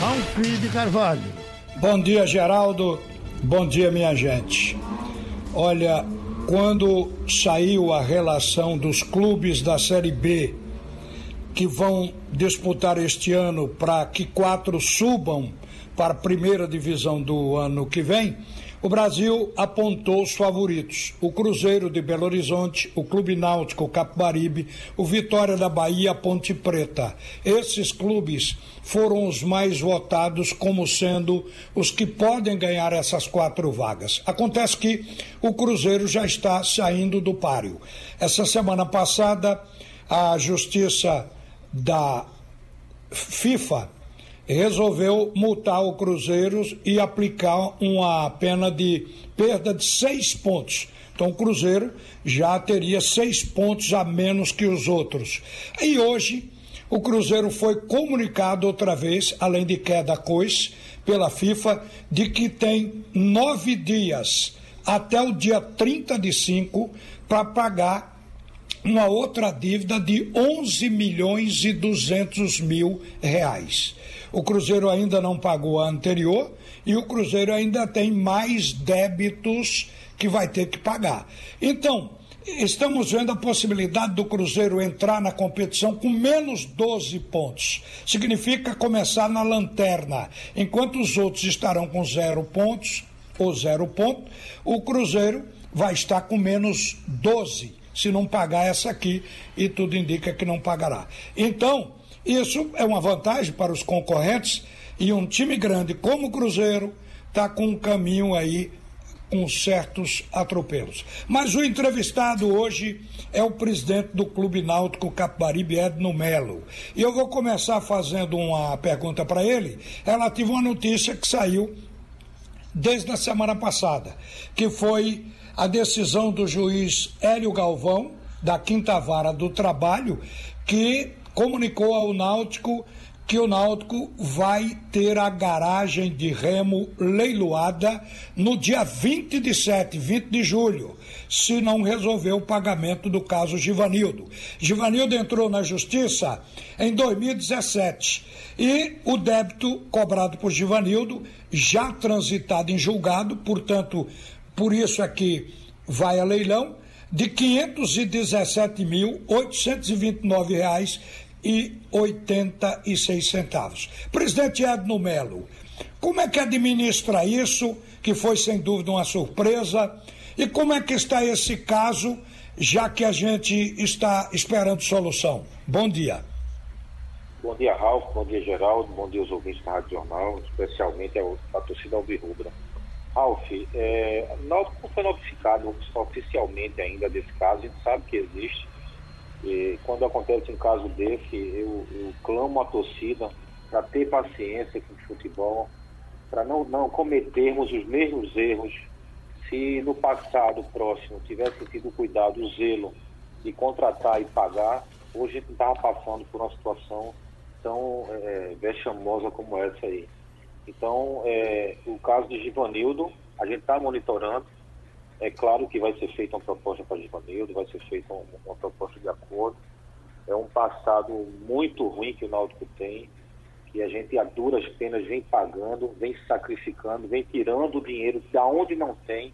Alcide Carvalho. Bom dia, Geraldo. Bom dia, minha gente. Olha, quando saiu a relação dos clubes da Série B que vão disputar este ano para que quatro subam para a primeira divisão do ano que vem, o Brasil apontou os favoritos: o Cruzeiro de Belo Horizonte, o Clube Náutico Capibaribe, o Vitória da Bahia, Ponte Preta. Esses clubes foram os mais votados como sendo os que podem ganhar essas quatro vagas. Acontece que o Cruzeiro já está saindo do páreo. Essa semana passada, a Justiça da FIFA resolveu multar o Cruzeiro e aplicar uma pena de perda de seis pontos. Então o Cruzeiro já teria seis pontos a menos que os outros. E hoje o Cruzeiro foi comunicado outra vez, além de queda cois, pela FIFA, de que tem nove dias até o dia 30 de 5 para pagar uma outra dívida de 11 milhões e 200 mil reais. O Cruzeiro ainda não pagou a anterior e o Cruzeiro ainda tem mais débitos que vai ter que pagar. Então, estamos vendo a possibilidade do Cruzeiro entrar na competição com menos 12 pontos. Significa começar na lanterna. Enquanto os outros estarão com zero pontos, ou zero ponto, o Cruzeiro vai estar com menos 12, se não pagar essa aqui, e tudo indica que não pagará. Então, isso é uma vantagem para os concorrentes e um time grande como o Cruzeiro está com um caminho aí com certos atropelos. Mas o entrevistado hoje é o presidente do Clube Náutico Capibaribe, Edno Melo. E eu vou começar fazendo uma pergunta para ele relativa a uma notícia que saiu desde a semana passada, que foi a decisão do juiz Hélio Galvão, da Quinta Vara do Trabalho, que comunicou ao Náutico que o Náutico vai ter a garagem de remo leiloada no dia 20 de 7, 20 de julho, se não resolver o pagamento do caso Givanildo. Givanildo entrou na justiça em 2017 e o débito cobrado por Givanildo já transitado em julgado, portanto, por isso é que vai a leilão de R$ 517.829 e 86 centavos. Presidente Edno Melo, como é que administra isso, que foi sem dúvida uma surpresa, e como é que está esse caso, já que a gente está esperando solução? Bom dia. Bom dia, Ralf, bom dia, Geraldo, bom dia aos ouvintes da Rádio Jornal, especialmente a torcida Albirrubra. Ralf, é, não foi notificado oficialmente ainda desse caso, a gente sabe que existe, e quando acontece um caso desse, eu, eu clamo a torcida para ter paciência com o futebol, para não, não cometermos os mesmos erros. Se no passado próximo tivesse tido cuidado, o zelo de contratar e pagar, hoje a gente estava passando por uma situação tão é, vexamosa como essa aí. Então, é, o caso de Givanildo, a gente está monitorando, é claro que vai ser feita uma proposta para Givanildo, vai ser feita uma, uma, proposta de acordo. É um passado muito ruim que o Náutico tem, que a gente a duras penas vem pagando, vem sacrificando, vem tirando o dinheiro de onde não tem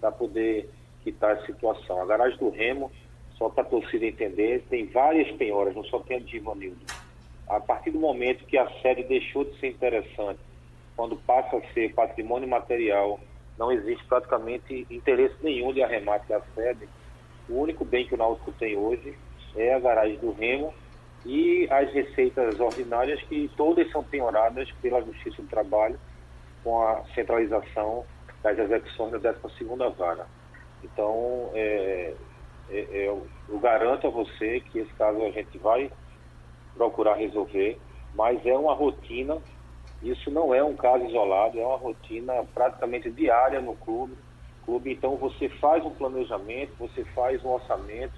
para poder quitar a situação. A garagem do Remo, só para a torcida entender, tem várias penhoras, não só tem a de Givanildo. A partir do momento que a série deixou de ser interessante, quando passa a ser patrimônio material não existe praticamente interesse nenhum de arremate da sede. O único bem que o Náutico tem hoje é a garagem do Remo e as receitas ordinárias que todas são penhoradas pela Justiça do Trabalho com a centralização das execuções da 12 vara. Então, é, é, é, eu garanto a você que esse caso a gente vai procurar resolver, mas é uma rotina isso não é um caso isolado, é uma rotina praticamente diária no clube. clube. Então você faz um planejamento, você faz um orçamento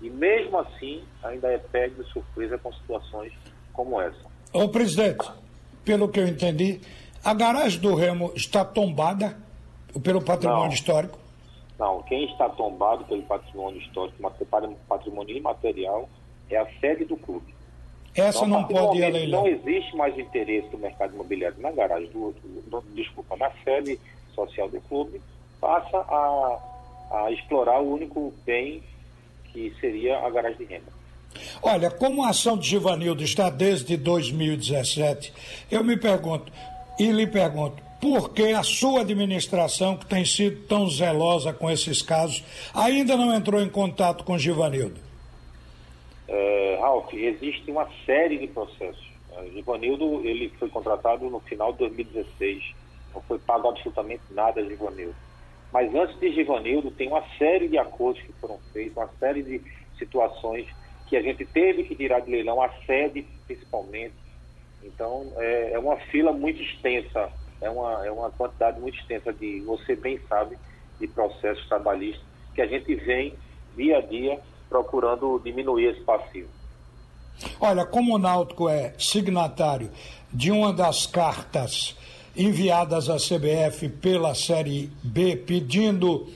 e mesmo assim ainda é pego de surpresa com situações como essa. Ô presidente, pelo que eu entendi, a garagem do Remo está tombada pelo patrimônio não, histórico? Não, quem está tombado pelo patrimônio histórico, patrimônio imaterial, é a sede do clube. Essa então, não pode ir a leilão. Não existe mais interesse do mercado imobiliário na garagem do, do, desculpa, na sede social do clube, passa a, a explorar o único bem que seria a garagem de renda. Olha, como a ação de Givanildo está desde 2017, eu me pergunto, e lhe pergunto, por que a sua administração, que tem sido tão zelosa com esses casos, ainda não entrou em contato com Givanildo? É, Ralf, existe uma série de processos. É, Givanildo, ele foi contratado no final de 2016, não foi pago absolutamente nada a Givanildo. Mas antes de Givanildo, tem uma série de acordos que foram feitos, uma série de situações que a gente teve que tirar de leilão, a sede principalmente. Então, é, é uma fila muito extensa, é uma, é uma quantidade muito extensa de, você bem sabe, de processos trabalhistas que a gente vem dia a dia procurando diminuir esse passivo. Olha, como o Náutico é signatário de uma das cartas enviadas à CBF pela Série B pedindo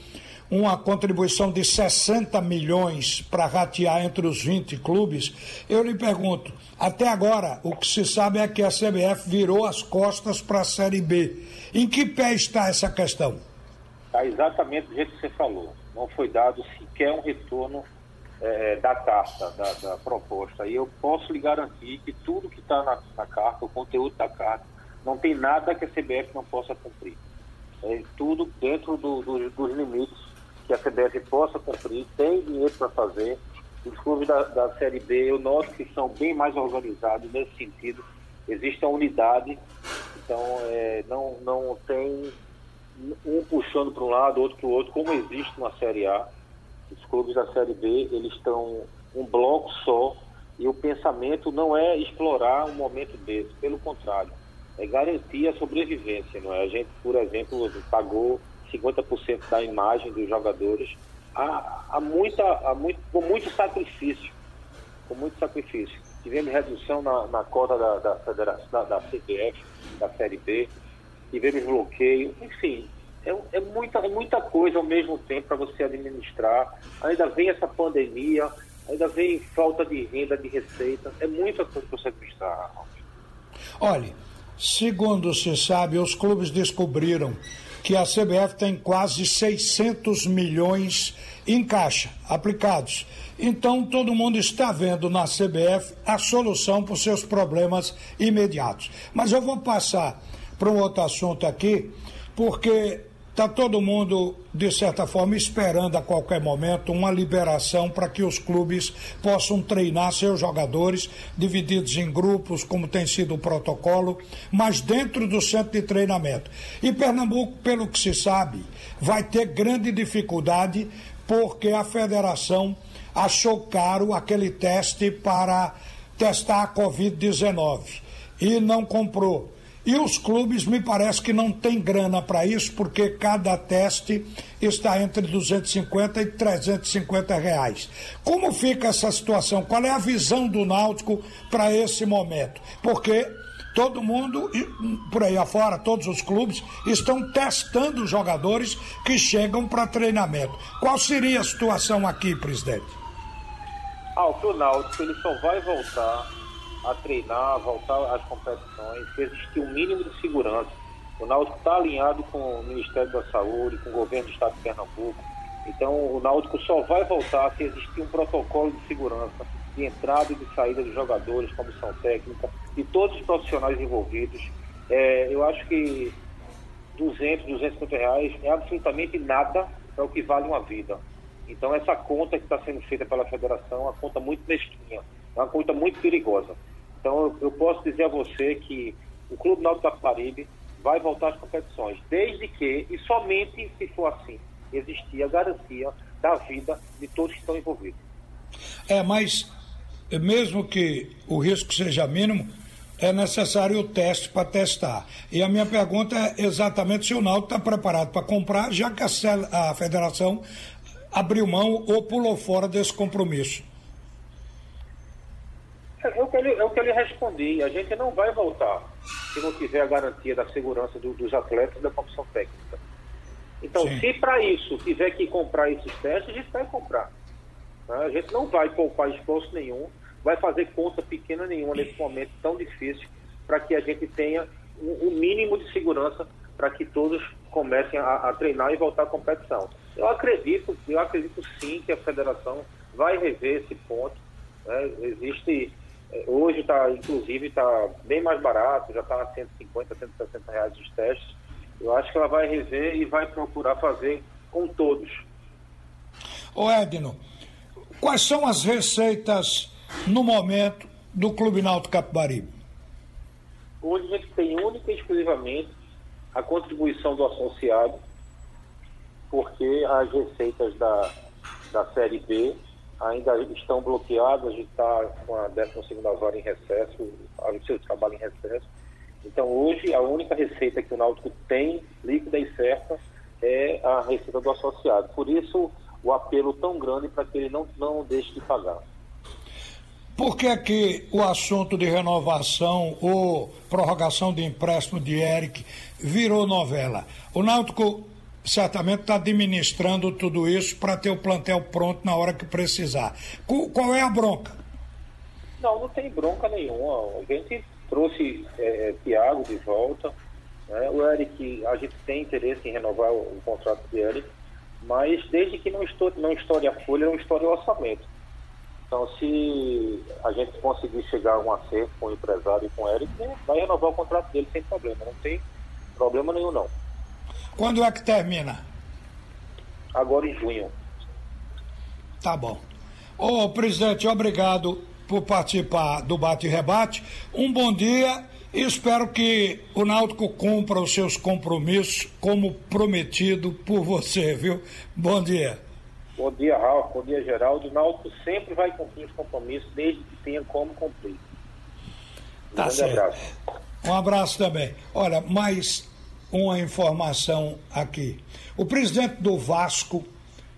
uma contribuição de 60 milhões para ratear entre os 20 clubes, eu lhe pergunto, até agora o que se sabe é que a CBF virou as costas para a Série B. Em que pé está essa questão? Está exatamente do jeito que você falou. Não foi dado sequer um retorno é, da carta, da, da, proposta. E eu posso lhe garantir que tudo que está na, na carta, o conteúdo da carta, não tem nada que a CBF não possa cumprir. É tudo dentro do, do, dos limites que a CBF possa cumprir, tem dinheiro para fazer. Os clubes da, da, Série B, eu noto que são bem mais organizados nesse sentido. Existe a unidade, então é, não, não tem um puxando para um lado, outro para o outro, como existe na Série A. Os clubes da Série B, eles estão um bloco só e o pensamento não é explorar um momento desse, pelo contrário é garantir a sobrevivência. Não é? A gente, por exemplo, pagou 50% da imagem dos jogadores há, há muita, há muito, com muito sacrifício. Com muito sacrifício. Tivemos redução na, na cota da, da, da, da CBF, da Série B, tivemos bloqueio, enfim, é, é, muita, é muita coisa ao mesmo tempo para você administrar. Ainda vem essa pandemia, ainda vem falta de renda, de receita, é muita coisa para você administrar. Olha, Segundo se sabe, os clubes descobriram que a CBF tem quase 600 milhões em caixa aplicados. Então todo mundo está vendo na CBF a solução para os seus problemas imediatos. Mas eu vou passar para um outro assunto aqui, porque Está todo mundo, de certa forma, esperando a qualquer momento uma liberação para que os clubes possam treinar seus jogadores, divididos em grupos, como tem sido o protocolo, mas dentro do centro de treinamento. E Pernambuco, pelo que se sabe, vai ter grande dificuldade porque a federação achou caro aquele teste para testar a Covid-19 e não comprou. E os clubes me parece que não tem grana para isso, porque cada teste está entre 250 e 350 reais. Como fica essa situação? Qual é a visão do Náutico para esse momento? Porque todo mundo, por aí afora, todos os clubes, estão testando os jogadores que chegam para treinamento. Qual seria a situação aqui, presidente? Ah, o Náutico ele só vai voltar a treinar, a voltar às competições, se existir um mínimo de segurança. O Náutico está alinhado com o Ministério da Saúde, com o governo do Estado de Pernambuco. Então, o Náutico só vai voltar se existir um protocolo de segurança, de entrada e de saída dos jogadores, comissão técnica, e todos os profissionais envolvidos. É, eu acho que 200, 250 reais é absolutamente nada para o que vale uma vida. Então, essa conta que está sendo feita pela federação é uma conta muito mesquinha, é uma conta muito perigosa. Então, eu posso dizer a você que o Clube Náutico Capibaribe vai voltar às competições, desde que, e somente se for assim, existir a garantia da vida de todos que estão envolvidos. É, mas mesmo que o risco seja mínimo, é necessário o teste para testar. E a minha pergunta é exatamente se o Náutico está preparado para comprar, já que a, a federação abriu mão ou pulou fora desse compromisso. É o, que ele, é o que ele respondi. A gente não vai voltar se não tiver a garantia da segurança do, dos atletas e da comissão técnica. Então, Sim. se para isso tiver que comprar esses testes, a gente vai comprar. Tá? A gente não vai poupar esforço nenhum vai fazer conta pequena nenhuma nesse momento tão difícil para que a gente tenha o um, um mínimo de segurança para que todos comecem a, a, treinar e voltar à competição. Eu acredito, eu acredito sim que a federação vai rever esse ponto. Né? Existe é, hoje está, inclusive, está bem mais barato, já está a 150, 160 reais os testes. Eu acho que ela vai rever e vai procurar fazer com todos. Ô Edno, quais são as receitas no momento do Clube Náutico Capibaribe? Hoje a gente tem única e exclusivamente a contribuição do associado, porque as receitas da, da Série B ainda estão bloqueadas, a gente está com a 12 hora em recesso, a seu trabalho em recesso. Então hoje a única receita que o Náutico tem, líquida e certa, é a receita do associado. Por isso o apelo tão grande para que ele não, não deixe de pagar. Por que, que o assunto de renovação ou prorrogação de empréstimo de Eric virou novela? O Náutico certamente está administrando tudo isso para ter o plantel pronto na hora que precisar. Qual é a bronca? Não, não tem bronca nenhuma. A gente trouxe é, Thiago de volta. Né? O Eric, a gente tem interesse em renovar o, o contrato de Eric, mas desde que não estoure, não estoure a folha, não estoure o orçamento. Então, se a gente conseguir chegar a um acerto com o empresário e com o Eric, né, vai renovar o contrato dele sem problema. Não tem problema nenhum, não. Quando é que termina? Agora em junho. Tá bom. Ô, presidente, obrigado por participar do Bate e Rebate. Um bom dia e espero que o Náutico cumpra os seus compromissos como prometido por você, viu? Bom dia. Bom dia, Ralf. Bom dia, Geraldo. O Náutico sempre vai cumprir os compromissos desde que tenha como cumprir. Um tá certo. abraço. Um abraço também. Olha, mais uma informação aqui. O presidente do Vasco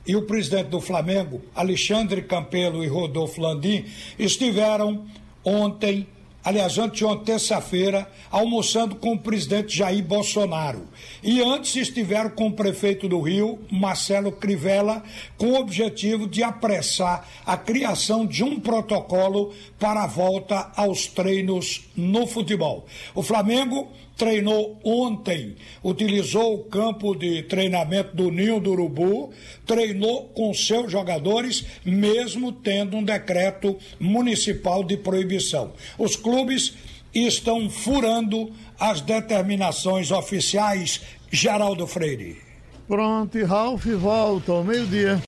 e o presidente do Flamengo, Alexandre Campelo e Rodolfo Landim, estiveram ontem aliás, anteontem, terça-feira, almoçando com o presidente Jair Bolsonaro. E antes estiveram com o prefeito do Rio, Marcelo Crivella, com o objetivo de apressar a criação de um protocolo para a volta aos treinos no futebol. O Flamengo treinou ontem, utilizou o campo de treinamento do Ninho do Urubu, treinou com seus jogadores, mesmo tendo um decreto municipal de proibição. Os clubes estão furando as determinações oficiais. Geraldo Freire. Pronto, Ralf volta ao meio-dia.